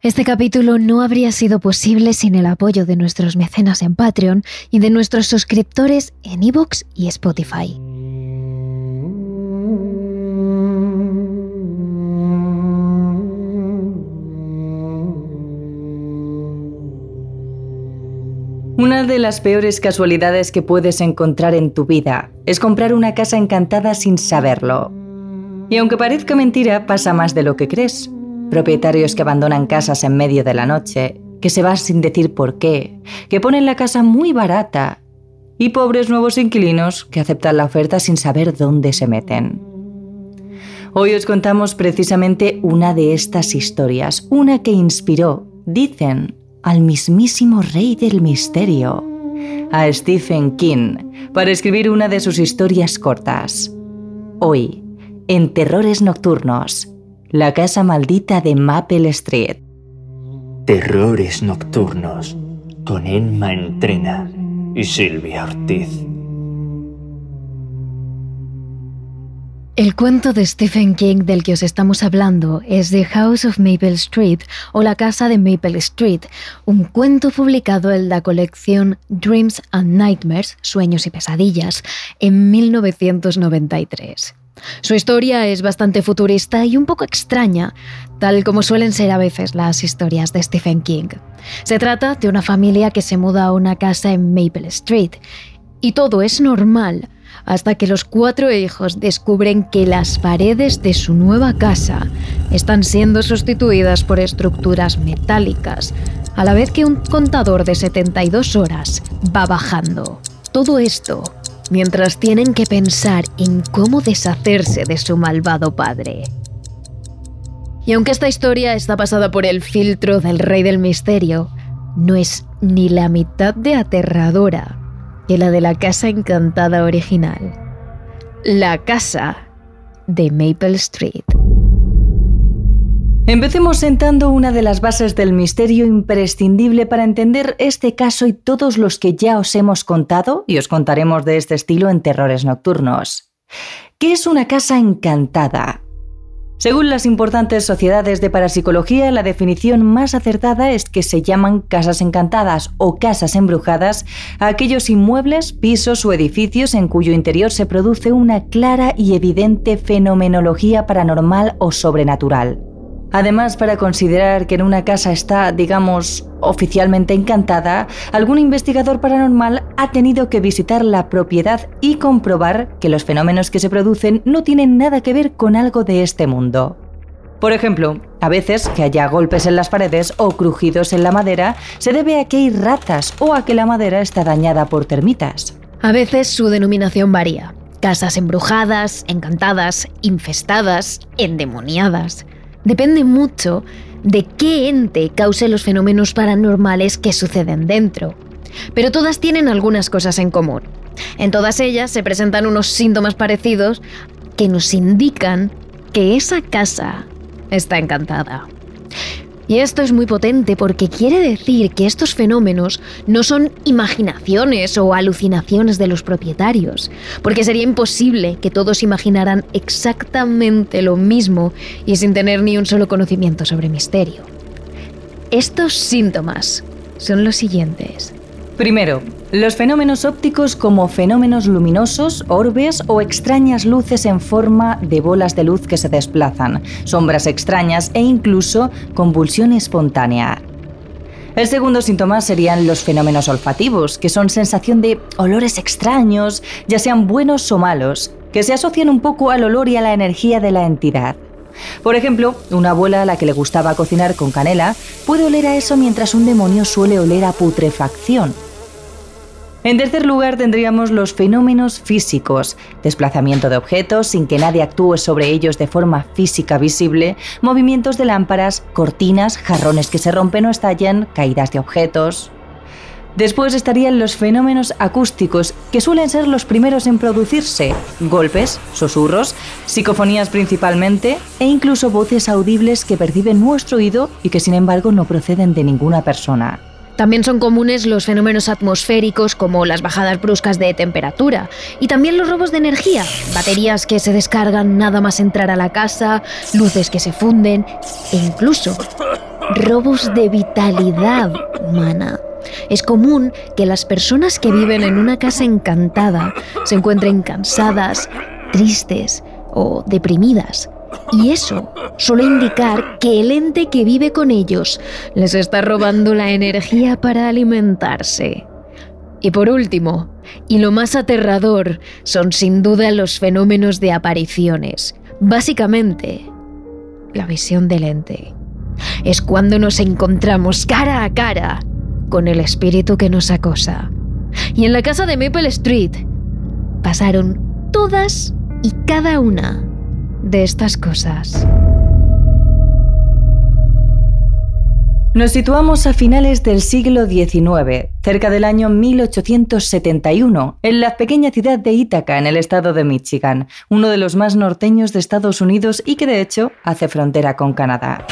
Este capítulo no habría sido posible sin el apoyo de nuestros mecenas en Patreon y de nuestros suscriptores en iVoox y Spotify. Una de las peores casualidades que puedes encontrar en tu vida es comprar una casa encantada sin saberlo. Y aunque parezca mentira, pasa más de lo que crees. Propietarios que abandonan casas en medio de la noche, que se van sin decir por qué, que ponen la casa muy barata, y pobres nuevos inquilinos que aceptan la oferta sin saber dónde se meten. Hoy os contamos precisamente una de estas historias, una que inspiró, dicen, al mismísimo rey del misterio, a Stephen King, para escribir una de sus historias cortas. Hoy, en Terrores Nocturnos, la casa maldita de Maple Street. Terrores Nocturnos, con Emma Entrena y Silvia Ortiz. El cuento de Stephen King del que os estamos hablando es The House of Maple Street o La Casa de Maple Street, un cuento publicado en la colección Dreams and Nightmares, Sueños y Pesadillas, en 1993. Su historia es bastante futurista y un poco extraña, tal como suelen ser a veces las historias de Stephen King. Se trata de una familia que se muda a una casa en Maple Street, y todo es normal hasta que los cuatro hijos descubren que las paredes de su nueva casa están siendo sustituidas por estructuras metálicas, a la vez que un contador de 72 horas va bajando. Todo esto mientras tienen que pensar en cómo deshacerse de su malvado padre. Y aunque esta historia está pasada por el filtro del rey del misterio, no es ni la mitad de aterradora que la de la casa encantada original. La casa de Maple Street. Empecemos sentando una de las bases del misterio imprescindible para entender este caso y todos los que ya os hemos contado y os contaremos de este estilo en Terrores Nocturnos. ¿Qué es una casa encantada? Según las importantes sociedades de parapsicología, la definición más acertada es que se llaman casas encantadas o casas embrujadas aquellos inmuebles, pisos o edificios en cuyo interior se produce una clara y evidente fenomenología paranormal o sobrenatural. Además, para considerar que en una casa está, digamos, oficialmente encantada, algún investigador paranormal ha tenido que visitar la propiedad y comprobar que los fenómenos que se producen no tienen nada que ver con algo de este mundo. Por ejemplo, a veces que haya golpes en las paredes o crujidos en la madera se debe a que hay ratas o a que la madera está dañada por termitas. A veces su denominación varía. Casas embrujadas, encantadas, infestadas, endemoniadas depende mucho de qué ente cause los fenómenos paranormales que suceden dentro. Pero todas tienen algunas cosas en común. En todas ellas se presentan unos síntomas parecidos que nos indican que esa casa está encantada. Y esto es muy potente porque quiere decir que estos fenómenos no son imaginaciones o alucinaciones de los propietarios, porque sería imposible que todos imaginaran exactamente lo mismo y sin tener ni un solo conocimiento sobre misterio. Estos síntomas son los siguientes. Primero, los fenómenos ópticos como fenómenos luminosos, orbes o extrañas luces en forma de bolas de luz que se desplazan, sombras extrañas e incluso convulsión espontánea. El segundo síntoma serían los fenómenos olfativos, que son sensación de olores extraños, ya sean buenos o malos, que se asocian un poco al olor y a la energía de la entidad. Por ejemplo, una abuela a la que le gustaba cocinar con canela puede oler a eso mientras un demonio suele oler a putrefacción, en tercer lugar tendríamos los fenómenos físicos, desplazamiento de objetos sin que nadie actúe sobre ellos de forma física visible, movimientos de lámparas, cortinas, jarrones que se rompen o estallan, caídas de objetos. Después estarían los fenómenos acústicos, que suelen ser los primeros en producirse, golpes, susurros, psicofonías principalmente, e incluso voces audibles que perciben nuestro oído y que sin embargo no proceden de ninguna persona. También son comunes los fenómenos atmosféricos como las bajadas bruscas de temperatura y también los robos de energía, baterías que se descargan nada más entrar a la casa, luces que se funden e incluso robos de vitalidad humana. Es común que las personas que viven en una casa encantada se encuentren cansadas, tristes o deprimidas. Y eso suele indicar que el ente que vive con ellos les está robando la energía para alimentarse. Y por último, y lo más aterrador, son sin duda los fenómenos de apariciones. Básicamente, la visión del ente. Es cuando nos encontramos cara a cara con el espíritu que nos acosa. Y en la casa de Maple Street pasaron todas y cada una de estas cosas. Nos situamos a finales del siglo XIX, cerca del año 1871, en la pequeña ciudad de Ítaca, en el estado de Michigan, uno de los más norteños de Estados Unidos y que de hecho hace frontera con Canadá.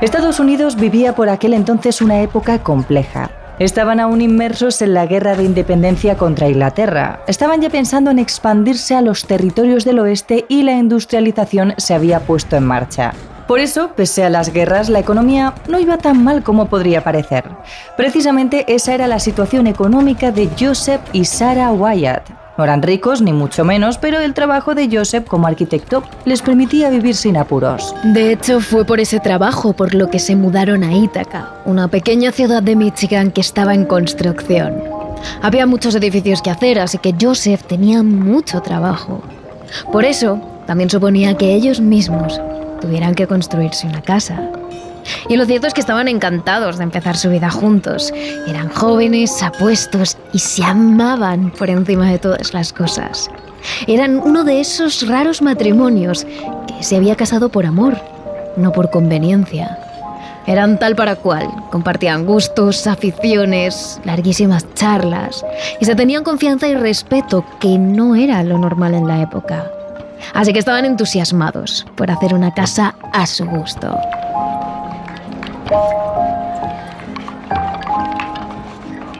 Estados Unidos vivía por aquel entonces una época compleja. Estaban aún inmersos en la guerra de independencia contra Inglaterra. Estaban ya pensando en expandirse a los territorios del oeste y la industrialización se había puesto en marcha. Por eso, pese a las guerras, la economía no iba tan mal como podría parecer. Precisamente esa era la situación económica de Joseph y Sarah Wyatt. No eran ricos, ni mucho menos, pero el trabajo de Joseph como arquitecto les permitía vivir sin apuros. De hecho, fue por ese trabajo por lo que se mudaron a Ítaca, una pequeña ciudad de Michigan que estaba en construcción. Había muchos edificios que hacer, así que Joseph tenía mucho trabajo. Por eso, también suponía que ellos mismos tuvieran que construirse una casa. Y lo cierto es que estaban encantados de empezar su vida juntos. Eran jóvenes, apuestos y se amaban por encima de todas las cosas. Eran uno de esos raros matrimonios que se había casado por amor, no por conveniencia. Eran tal para cual, compartían gustos, aficiones, larguísimas charlas y se tenían confianza y respeto que no era lo normal en la época. Así que estaban entusiasmados por hacer una casa a su gusto.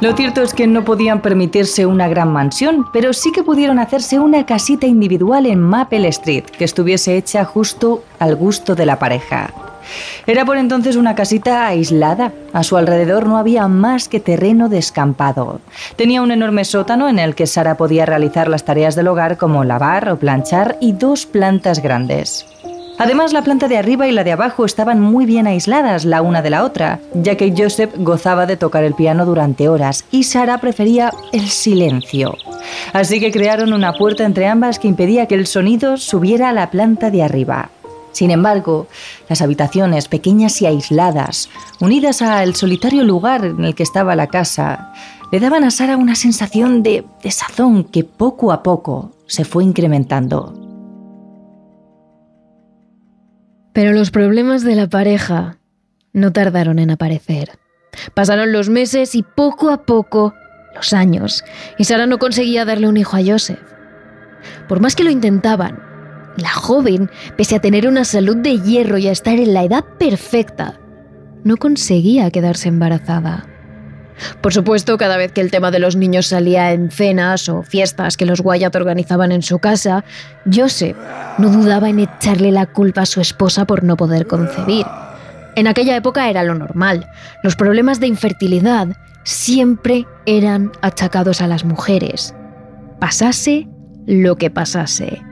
Lo cierto es que no podían permitirse una gran mansión, pero sí que pudieron hacerse una casita individual en Maple Street, que estuviese hecha justo al gusto de la pareja. Era por entonces una casita aislada. A su alrededor no había más que terreno descampado. Tenía un enorme sótano en el que Sara podía realizar las tareas del hogar como lavar o planchar y dos plantas grandes. Además, la planta de arriba y la de abajo estaban muy bien aisladas la una de la otra, ya que Joseph gozaba de tocar el piano durante horas y Sara prefería el silencio. Así que crearon una puerta entre ambas que impedía que el sonido subiera a la planta de arriba. Sin embargo, las habitaciones pequeñas y aisladas, unidas al solitario lugar en el que estaba la casa, le daban a Sara una sensación de desazón que poco a poco se fue incrementando. Pero los problemas de la pareja no tardaron en aparecer. Pasaron los meses y poco a poco los años, y Sara no conseguía darle un hijo a Joseph. Por más que lo intentaban, la joven, pese a tener una salud de hierro y a estar en la edad perfecta, no conseguía quedarse embarazada. Por supuesto, cada vez que el tema de los niños salía en cenas o fiestas que los Wyatt organizaban en su casa, Joseph no dudaba en echarle la culpa a su esposa por no poder concebir. En aquella época era lo normal. Los problemas de infertilidad siempre eran achacados a las mujeres. Pasase lo que pasase.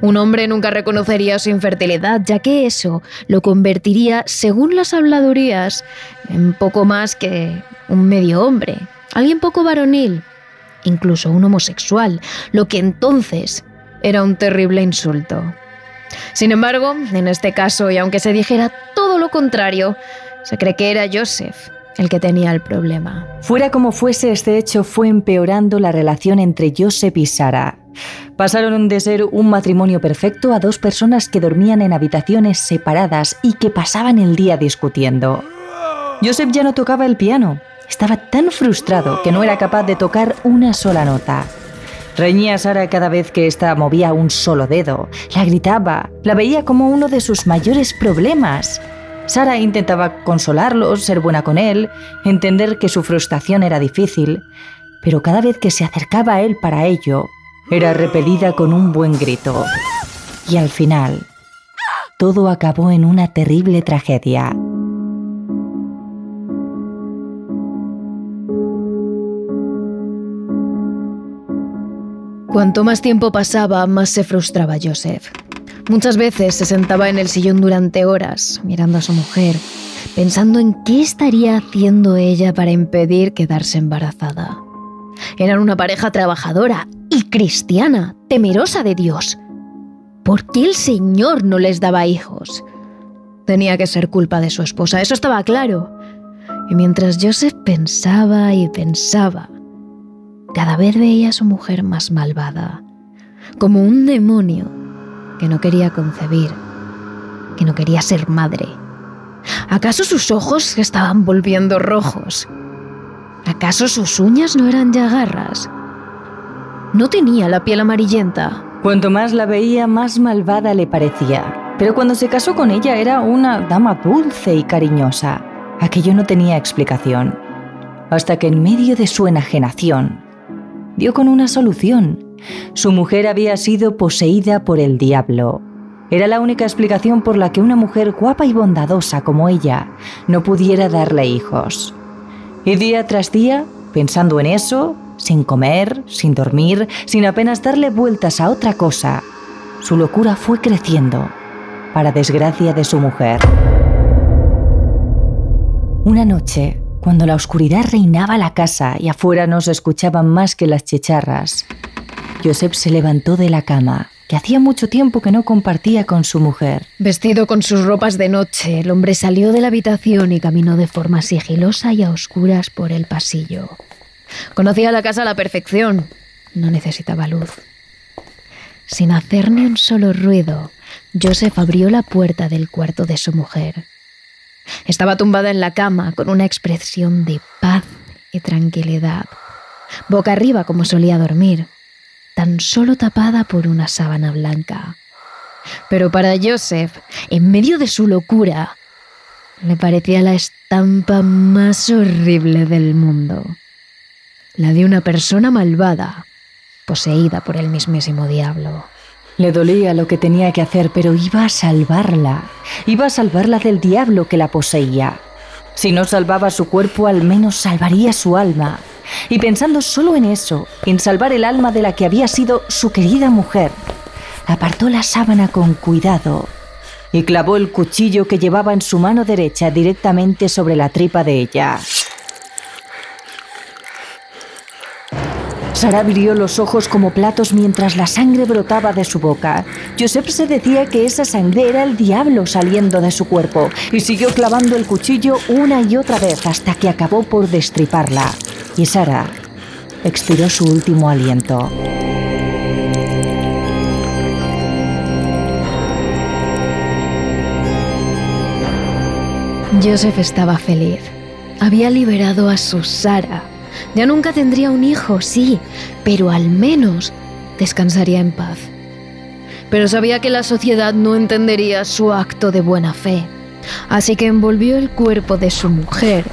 Un hombre nunca reconocería su infertilidad, ya que eso lo convertiría, según las habladurías, en poco más que un medio hombre, alguien poco varonil, incluso un homosexual, lo que entonces era un terrible insulto. Sin embargo, en este caso, y aunque se dijera todo lo contrario, se cree que era Joseph el que tenía el problema. Fuera como fuese, este hecho fue empeorando la relación entre Joseph y Sara. Pasaron de ser un matrimonio perfecto a dos personas que dormían en habitaciones separadas y que pasaban el día discutiendo. Joseph ya no tocaba el piano. Estaba tan frustrado que no era capaz de tocar una sola nota. Reñía a Sara cada vez que ésta movía un solo dedo. La gritaba. La veía como uno de sus mayores problemas. Sara intentaba consolarlo, ser buena con él, entender que su frustración era difícil, pero cada vez que se acercaba a él para ello, era repelida con un buen grito. Y al final, todo acabó en una terrible tragedia. Cuanto más tiempo pasaba, más se frustraba Joseph. Muchas veces se sentaba en el sillón durante horas, mirando a su mujer, pensando en qué estaría haciendo ella para impedir quedarse embarazada. Eran una pareja trabajadora y cristiana, temerosa de Dios. ¿Por qué el Señor no les daba hijos? Tenía que ser culpa de su esposa, eso estaba claro. Y mientras Joseph pensaba y pensaba, cada vez veía a su mujer más malvada, como un demonio que no quería concebir, que no quería ser madre. ¿Acaso sus ojos se estaban volviendo rojos? ¿Acaso sus uñas no eran ya garras? No tenía la piel amarillenta. Cuanto más la veía, más malvada le parecía. Pero cuando se casó con ella era una dama dulce y cariñosa. Aquello no tenía explicación. Hasta que en medio de su enajenación, dio con una solución. Su mujer había sido poseída por el diablo. Era la única explicación por la que una mujer guapa y bondadosa como ella no pudiera darle hijos. Y día tras día, pensando en eso, sin comer, sin dormir, sin apenas darle vueltas a otra cosa, su locura fue creciendo, para desgracia de su mujer. Una noche, cuando la oscuridad reinaba la casa y afuera no se escuchaban más que las chicharras, Joseph se levantó de la cama, que hacía mucho tiempo que no compartía con su mujer. Vestido con sus ropas de noche, el hombre salió de la habitación y caminó de forma sigilosa y a oscuras por el pasillo. Conocía la casa a la perfección. No necesitaba luz. Sin hacer ni un solo ruido, Joseph abrió la puerta del cuarto de su mujer. Estaba tumbada en la cama con una expresión de paz y tranquilidad, boca arriba como solía dormir tan solo tapada por una sábana blanca. Pero para Joseph, en medio de su locura, le parecía la estampa más horrible del mundo. La de una persona malvada, poseída por el mismísimo diablo. Le dolía lo que tenía que hacer, pero iba a salvarla. Iba a salvarla del diablo que la poseía. Si no salvaba su cuerpo, al menos salvaría su alma y pensando solo en eso, en salvar el alma de la que había sido su querida mujer, apartó la sábana con cuidado y clavó el cuchillo que llevaba en su mano derecha directamente sobre la tripa de ella. Sara abrió los ojos como platos mientras la sangre brotaba de su boca. Joseph se decía que esa sangre era el diablo saliendo de su cuerpo y siguió clavando el cuchillo una y otra vez hasta que acabó por destriparla y Sara expiró su último aliento. Joseph estaba feliz. Había liberado a su Sara. Ya nunca tendría un hijo, sí, pero al menos descansaría en paz. Pero sabía que la sociedad no entendería su acto de buena fe. Así que envolvió el cuerpo de su mujer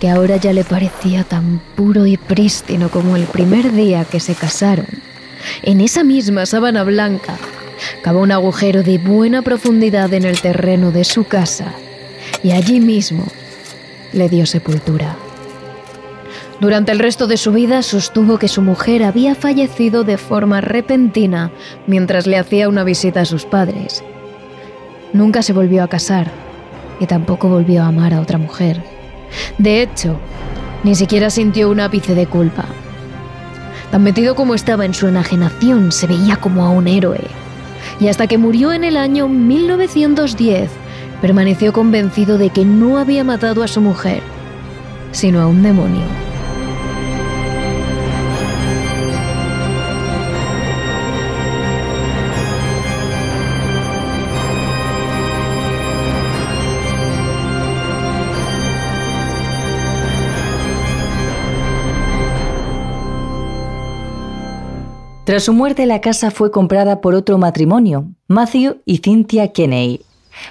que ahora ya le parecía tan puro y prístino como el primer día que se casaron. En esa misma sábana blanca, cavó un agujero de buena profundidad en el terreno de su casa y allí mismo le dio sepultura. Durante el resto de su vida sostuvo que su mujer había fallecido de forma repentina mientras le hacía una visita a sus padres. Nunca se volvió a casar y tampoco volvió a amar a otra mujer. De hecho, ni siquiera sintió un ápice de culpa. Tan metido como estaba en su enajenación, se veía como a un héroe. Y hasta que murió en el año 1910, permaneció convencido de que no había matado a su mujer, sino a un demonio. Tras su muerte, la casa fue comprada por otro matrimonio, Matthew y Cynthia Kenney.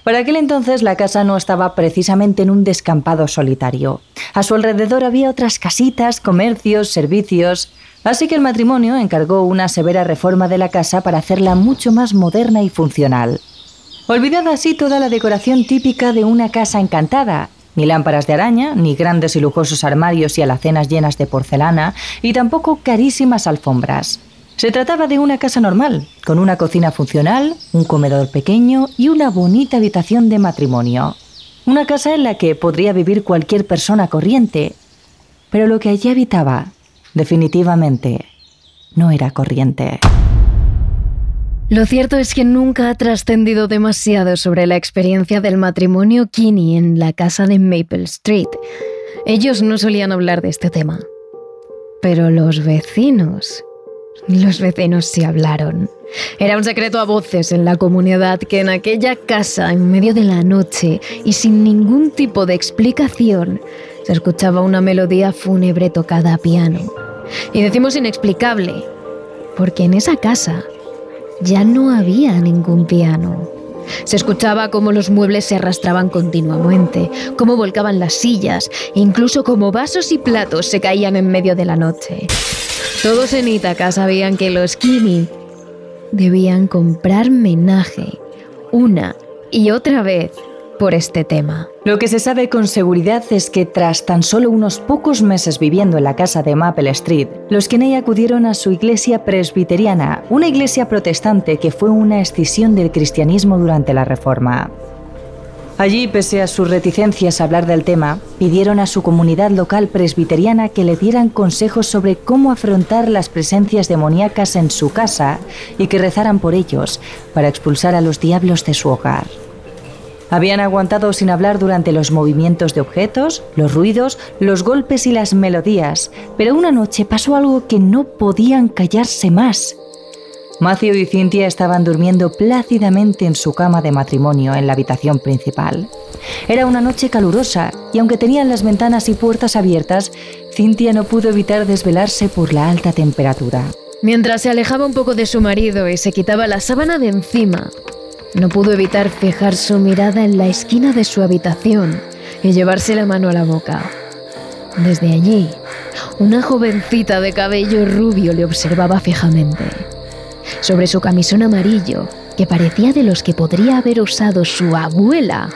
Para aquel entonces la casa no estaba precisamente en un descampado solitario. A su alrededor había otras casitas, comercios, servicios, así que el matrimonio encargó una severa reforma de la casa para hacerla mucho más moderna y funcional. Olvidada así toda la decoración típica de una casa encantada, ni lámparas de araña, ni grandes y lujosos armarios y alacenas llenas de porcelana, y tampoco carísimas alfombras. Se trataba de una casa normal, con una cocina funcional, un comedor pequeño y una bonita habitación de matrimonio. Una casa en la que podría vivir cualquier persona corriente. Pero lo que allí habitaba, definitivamente, no era corriente. Lo cierto es que nunca ha trascendido demasiado sobre la experiencia del matrimonio Kinney en la casa de Maple Street. Ellos no solían hablar de este tema. Pero los vecinos los vecinos se hablaron. Era un secreto a voces en la comunidad que en aquella casa, en medio de la noche y sin ningún tipo de explicación, se escuchaba una melodía fúnebre tocada a piano. Y decimos inexplicable, porque en esa casa ya no había ningún piano. Se escuchaba cómo los muebles se arrastraban continuamente, cómo volcaban las sillas, incluso cómo vasos y platos se caían en medio de la noche. Todos en Ítaca sabían que los Kimi debían comprar menaje una y otra vez por este tema. Lo que se sabe con seguridad es que tras tan solo unos pocos meses viviendo en la casa de Maple Street, los Kenney acudieron a su iglesia presbiteriana, una iglesia protestante que fue una escisión del cristianismo durante la Reforma. Allí, pese a sus reticencias a hablar del tema, pidieron a su comunidad local presbiteriana que le dieran consejos sobre cómo afrontar las presencias demoníacas en su casa y que rezaran por ellos para expulsar a los diablos de su hogar. Habían aguantado sin hablar durante los movimientos de objetos, los ruidos, los golpes y las melodías, pero una noche pasó algo que no podían callarse más. Matthew y Cynthia estaban durmiendo plácidamente en su cama de matrimonio en la habitación principal. Era una noche calurosa y aunque tenían las ventanas y puertas abiertas, Cynthia no pudo evitar desvelarse por la alta temperatura. Mientras se alejaba un poco de su marido y se quitaba la sábana de encima, no pudo evitar fijar su mirada en la esquina de su habitación y llevarse la mano a la boca. Desde allí, una jovencita de cabello rubio le observaba fijamente. Sobre su camisón amarillo, que parecía de los que podría haber usado su abuela,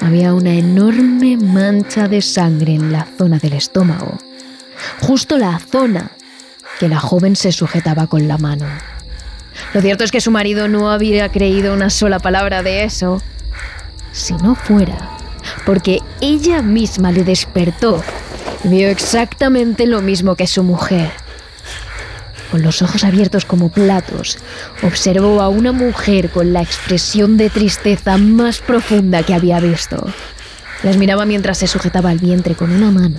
había una enorme mancha de sangre en la zona del estómago, justo la zona que la joven se sujetaba con la mano. Lo cierto es que su marido no había creído una sola palabra de eso, si no fuera porque ella misma le despertó y vio exactamente lo mismo que su mujer con los ojos abiertos como platos, observó a una mujer con la expresión de tristeza más profunda que había visto. Las miraba mientras se sujetaba el vientre con una mano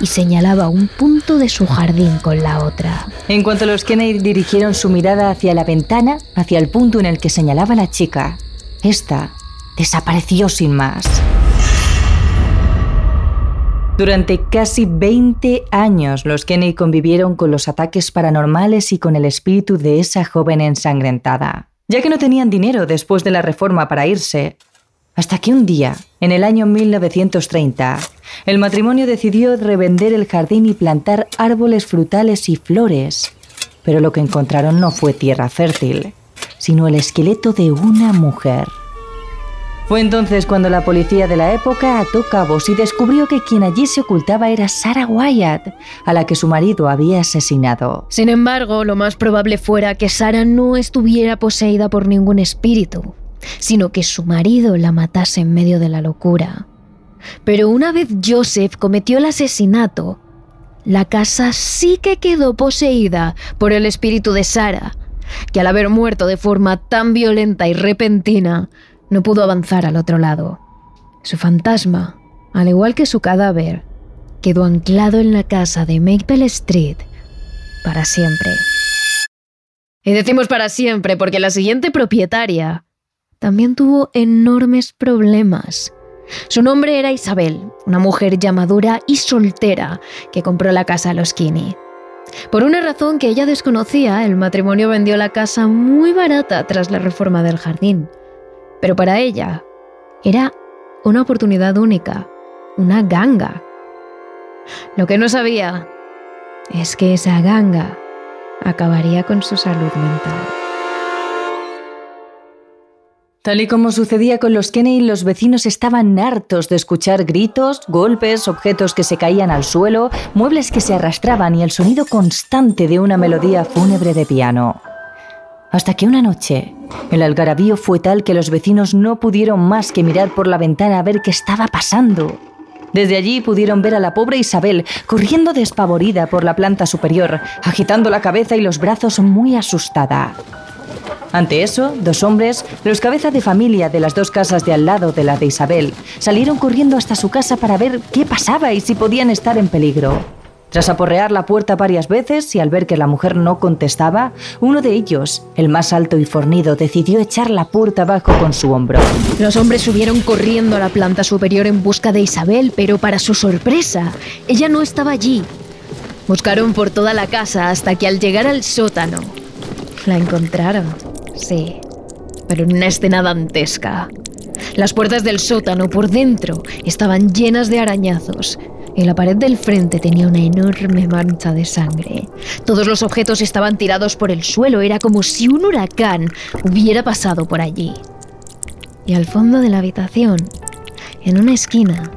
y señalaba un punto de su jardín con la otra. En cuanto los Kennedy dirigieron su mirada hacia la ventana, hacia el punto en el que señalaba la chica, esta desapareció sin más. Durante casi 20 años los Kennedy convivieron con los ataques paranormales y con el espíritu de esa joven ensangrentada, ya que no tenían dinero después de la reforma para irse. Hasta que un día, en el año 1930, el matrimonio decidió revender el jardín y plantar árboles frutales y flores. Pero lo que encontraron no fue tierra fértil, sino el esqueleto de una mujer. Fue entonces cuando la policía de la época ató cabos y descubrió que quien allí se ocultaba era Sarah Wyatt, a la que su marido había asesinado. Sin embargo, lo más probable fuera que Sarah no estuviera poseída por ningún espíritu, sino que su marido la matase en medio de la locura. Pero una vez Joseph cometió el asesinato, la casa sí que quedó poseída por el espíritu de Sarah, que al haber muerto de forma tan violenta y repentina, no pudo avanzar al otro lado. Su fantasma, al igual que su cadáver, quedó anclado en la casa de Maple Street para siempre. Y decimos para siempre porque la siguiente propietaria también tuvo enormes problemas. Su nombre era Isabel, una mujer ya madura y soltera que compró la casa a los Kinney. Por una razón que ella desconocía, el matrimonio vendió la casa muy barata tras la reforma del jardín. Pero para ella era una oportunidad única, una ganga. Lo que no sabía es que esa ganga acabaría con su salud mental. Tal y como sucedía con los Kenney, los vecinos estaban hartos de escuchar gritos, golpes, objetos que se caían al suelo, muebles que se arrastraban y el sonido constante de una melodía fúnebre de piano. Hasta que una noche, el algarabío fue tal que los vecinos no pudieron más que mirar por la ventana a ver qué estaba pasando. Desde allí pudieron ver a la pobre Isabel corriendo despavorida por la planta superior, agitando la cabeza y los brazos muy asustada. Ante eso, dos hombres, los cabezas de familia de las dos casas de al lado de la de Isabel, salieron corriendo hasta su casa para ver qué pasaba y si podían estar en peligro. Tras aporrear la puerta varias veces y al ver que la mujer no contestaba, uno de ellos, el más alto y fornido, decidió echar la puerta abajo con su hombro. Los hombres subieron corriendo a la planta superior en busca de Isabel, pero para su sorpresa, ella no estaba allí. Buscaron por toda la casa hasta que al llegar al sótano, la encontraron. Sí, pero en una escena dantesca. Las puertas del sótano por dentro estaban llenas de arañazos y la pared del frente tenía una enorme mancha de sangre. Todos los objetos estaban tirados por el suelo, era como si un huracán hubiera pasado por allí. Y al fondo de la habitación, en una esquina,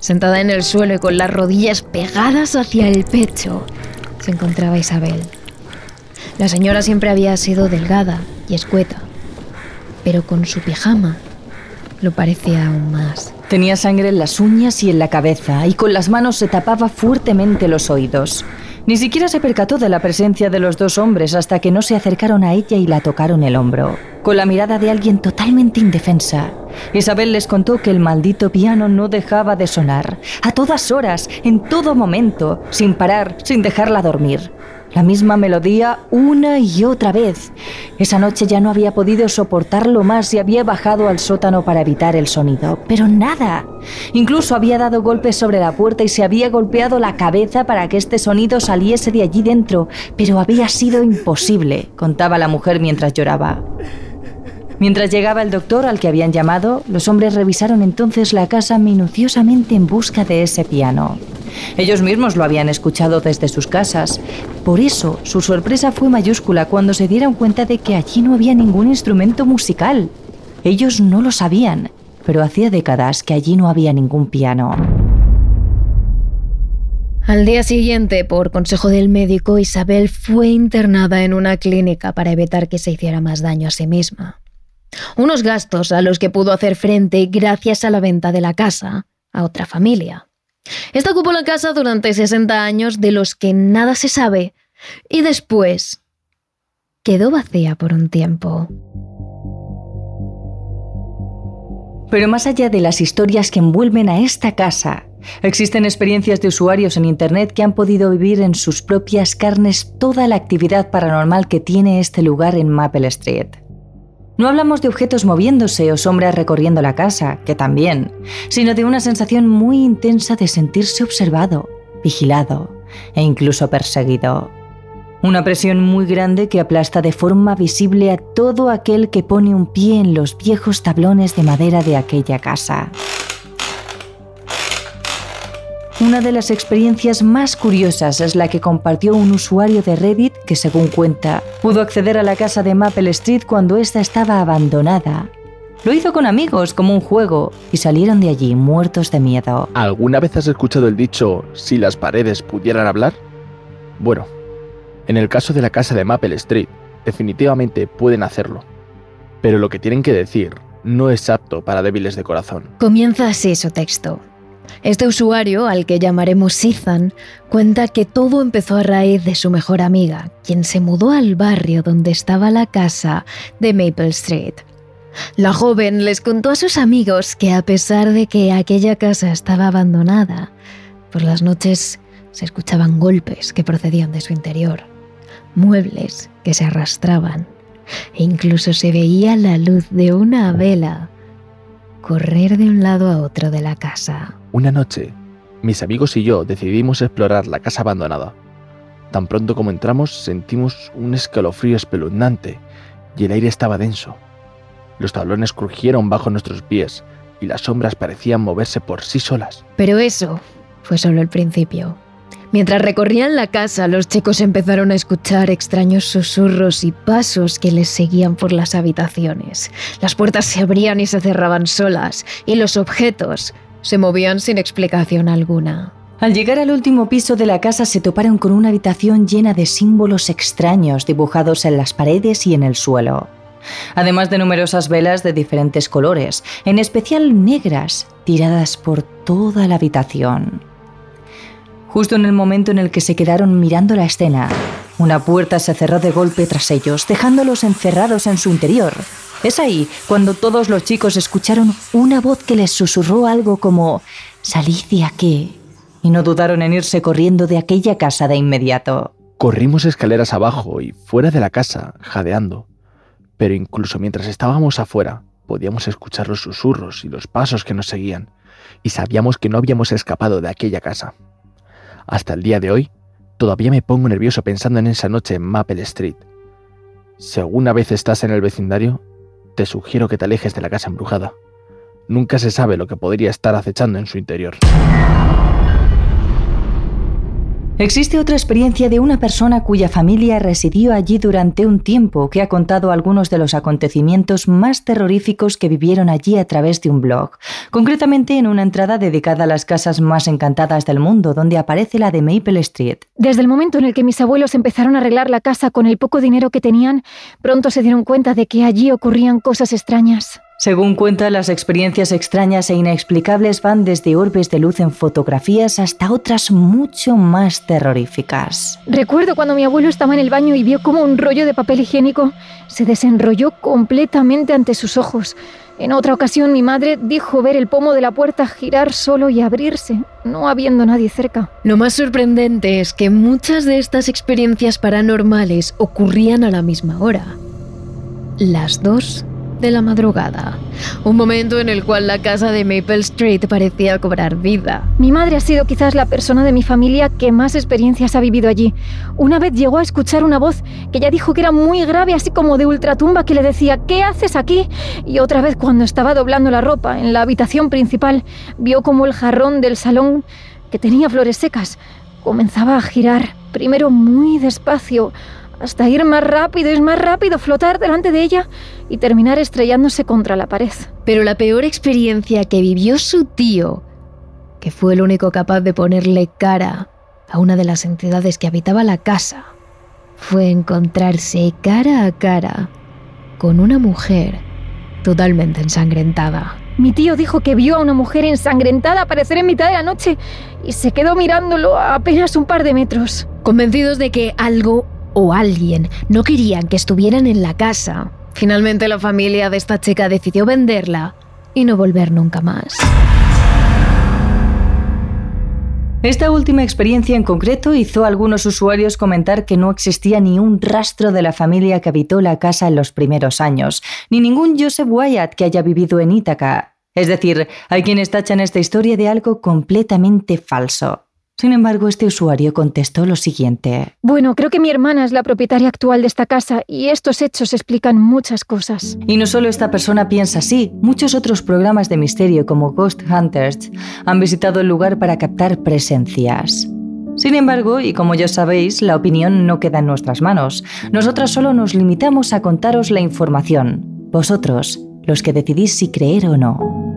sentada en el suelo y con las rodillas pegadas hacia el pecho, se encontraba Isabel. La señora siempre había sido delgada y escueta, pero con su pijama lo parecía aún más. Tenía sangre en las uñas y en la cabeza y con las manos se tapaba fuertemente los oídos. Ni siquiera se percató de la presencia de los dos hombres hasta que no se acercaron a ella y la tocaron el hombro, con la mirada de alguien totalmente indefensa. Isabel les contó que el maldito piano no dejaba de sonar, a todas horas, en todo momento, sin parar, sin dejarla dormir. La misma melodía una y otra vez. Esa noche ya no había podido soportarlo más y había bajado al sótano para evitar el sonido. Pero nada. Incluso había dado golpes sobre la puerta y se había golpeado la cabeza para que este sonido saliese de allí dentro. Pero había sido imposible, contaba la mujer mientras lloraba. Mientras llegaba el doctor al que habían llamado, los hombres revisaron entonces la casa minuciosamente en busca de ese piano. Ellos mismos lo habían escuchado desde sus casas. Por eso, su sorpresa fue mayúscula cuando se dieron cuenta de que allí no había ningún instrumento musical. Ellos no lo sabían, pero hacía décadas que allí no había ningún piano. Al día siguiente, por consejo del médico, Isabel fue internada en una clínica para evitar que se hiciera más daño a sí misma. Unos gastos a los que pudo hacer frente gracias a la venta de la casa a otra familia. Esta ocupó la casa durante 60 años de los que nada se sabe y después quedó vacía por un tiempo. Pero más allá de las historias que envuelven a esta casa, existen experiencias de usuarios en Internet que han podido vivir en sus propias carnes toda la actividad paranormal que tiene este lugar en Maple Street. No hablamos de objetos moviéndose o sombras recorriendo la casa, que también, sino de una sensación muy intensa de sentirse observado, vigilado e incluso perseguido. Una presión muy grande que aplasta de forma visible a todo aquel que pone un pie en los viejos tablones de madera de aquella casa. Una de las experiencias más curiosas es la que compartió un usuario de Reddit que, según cuenta, pudo acceder a la casa de Maple Street cuando ésta estaba abandonada. Lo hizo con amigos como un juego y salieron de allí muertos de miedo. ¿Alguna vez has escuchado el dicho si las paredes pudieran hablar? Bueno, en el caso de la casa de Maple Street, definitivamente pueden hacerlo. Pero lo que tienen que decir no es apto para débiles de corazón. Comienza así su texto. Este usuario, al que llamaremos Ethan, cuenta que todo empezó a raíz de su mejor amiga, quien se mudó al barrio donde estaba la casa de Maple Street. La joven les contó a sus amigos que a pesar de que aquella casa estaba abandonada, por las noches se escuchaban golpes que procedían de su interior, muebles que se arrastraban e incluso se veía la luz de una vela correr de un lado a otro de la casa. Una noche, mis amigos y yo decidimos explorar la casa abandonada. Tan pronto como entramos sentimos un escalofrío espeluznante y el aire estaba denso. Los tablones crujieron bajo nuestros pies y las sombras parecían moverse por sí solas. Pero eso fue solo el principio. Mientras recorrían la casa, los chicos empezaron a escuchar extraños susurros y pasos que les seguían por las habitaciones. Las puertas se abrían y se cerraban solas, y los objetos se movían sin explicación alguna. Al llegar al último piso de la casa se toparon con una habitación llena de símbolos extraños dibujados en las paredes y en el suelo. Además de numerosas velas de diferentes colores, en especial negras, tiradas por toda la habitación. Justo en el momento en el que se quedaron mirando la escena, una puerta se cerró de golpe tras ellos, dejándolos encerrados en su interior. Es ahí cuando todos los chicos escucharon una voz que les susurró algo como Salid de aquí y no dudaron en irse corriendo de aquella casa de inmediato. Corrimos escaleras abajo y fuera de la casa, jadeando. Pero incluso mientras estábamos afuera, podíamos escuchar los susurros y los pasos que nos seguían, y sabíamos que no habíamos escapado de aquella casa. Hasta el día de hoy, todavía me pongo nervioso pensando en esa noche en Maple Street. Si alguna vez estás en el vecindario, te sugiero que te alejes de la casa embrujada. Nunca se sabe lo que podría estar acechando en su interior. Existe otra experiencia de una persona cuya familia residió allí durante un tiempo que ha contado algunos de los acontecimientos más terroríficos que vivieron allí a través de un blog, concretamente en una entrada dedicada a las casas más encantadas del mundo, donde aparece la de Maple Street. Desde el momento en el que mis abuelos empezaron a arreglar la casa con el poco dinero que tenían, pronto se dieron cuenta de que allí ocurrían cosas extrañas. Según cuenta, las experiencias extrañas e inexplicables van desde orbes de luz en fotografías hasta otras mucho más terroríficas. Recuerdo cuando mi abuelo estaba en el baño y vio como un rollo de papel higiénico se desenrolló completamente ante sus ojos. En otra ocasión mi madre dijo ver el pomo de la puerta girar solo y abrirse, no habiendo nadie cerca. Lo más sorprendente es que muchas de estas experiencias paranormales ocurrían a la misma hora. Las dos de la madrugada, un momento en el cual la casa de Maple Street parecía cobrar vida. Mi madre ha sido quizás la persona de mi familia que más experiencias ha vivido allí. Una vez llegó a escuchar una voz que ya dijo que era muy grave, así como de ultratumba, que le decía, ¿qué haces aquí? Y otra vez cuando estaba doblando la ropa en la habitación principal, vio como el jarrón del salón, que tenía flores secas, comenzaba a girar, primero muy despacio, hasta ir más rápido y más rápido, flotar delante de ella y terminar estrellándose contra la pared. Pero la peor experiencia que vivió su tío, que fue el único capaz de ponerle cara a una de las entidades que habitaba la casa, fue encontrarse cara a cara con una mujer totalmente ensangrentada. Mi tío dijo que vio a una mujer ensangrentada aparecer en mitad de la noche y se quedó mirándolo a apenas un par de metros. Convencidos de que algo o alguien no querían que estuvieran en la casa. Finalmente la familia de esta chica decidió venderla y no volver nunca más. Esta última experiencia en concreto hizo a algunos usuarios comentar que no existía ni un rastro de la familia que habitó la casa en los primeros años, ni ningún Joseph Wyatt que haya vivido en Ítaca. Es decir, hay quienes tachan esta historia de algo completamente falso. Sin embargo, este usuario contestó lo siguiente. Bueno, creo que mi hermana es la propietaria actual de esta casa y estos hechos explican muchas cosas. Y no solo esta persona piensa así, muchos otros programas de misterio como Ghost Hunters han visitado el lugar para captar presencias. Sin embargo, y como ya sabéis, la opinión no queda en nuestras manos. Nosotras solo nos limitamos a contaros la información. Vosotros, los que decidís si creer o no.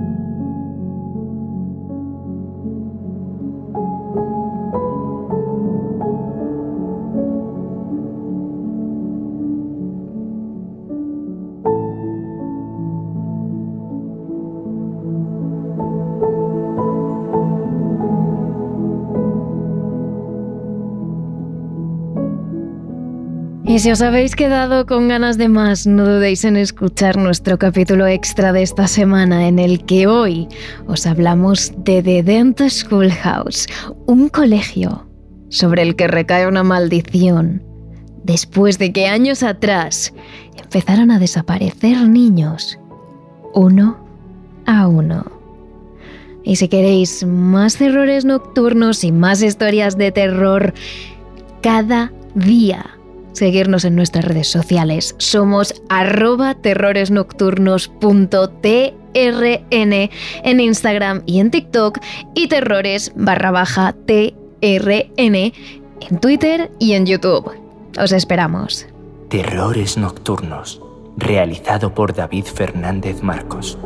Y si os habéis quedado con ganas de más, no dudéis en escuchar nuestro capítulo extra de esta semana en el que hoy os hablamos de The Dent Schoolhouse, un colegio sobre el que recae una maldición después de que años atrás empezaron a desaparecer niños uno a uno. Y si queréis más terrores nocturnos y más historias de terror cada día, seguirnos en nuestras redes sociales. Somos arroba terroresnocturnos.trn en Instagram y en TikTok y terrores barra baja TR en Twitter y en YouTube. Os esperamos. Terrores Nocturnos, realizado por David Fernández Marcos.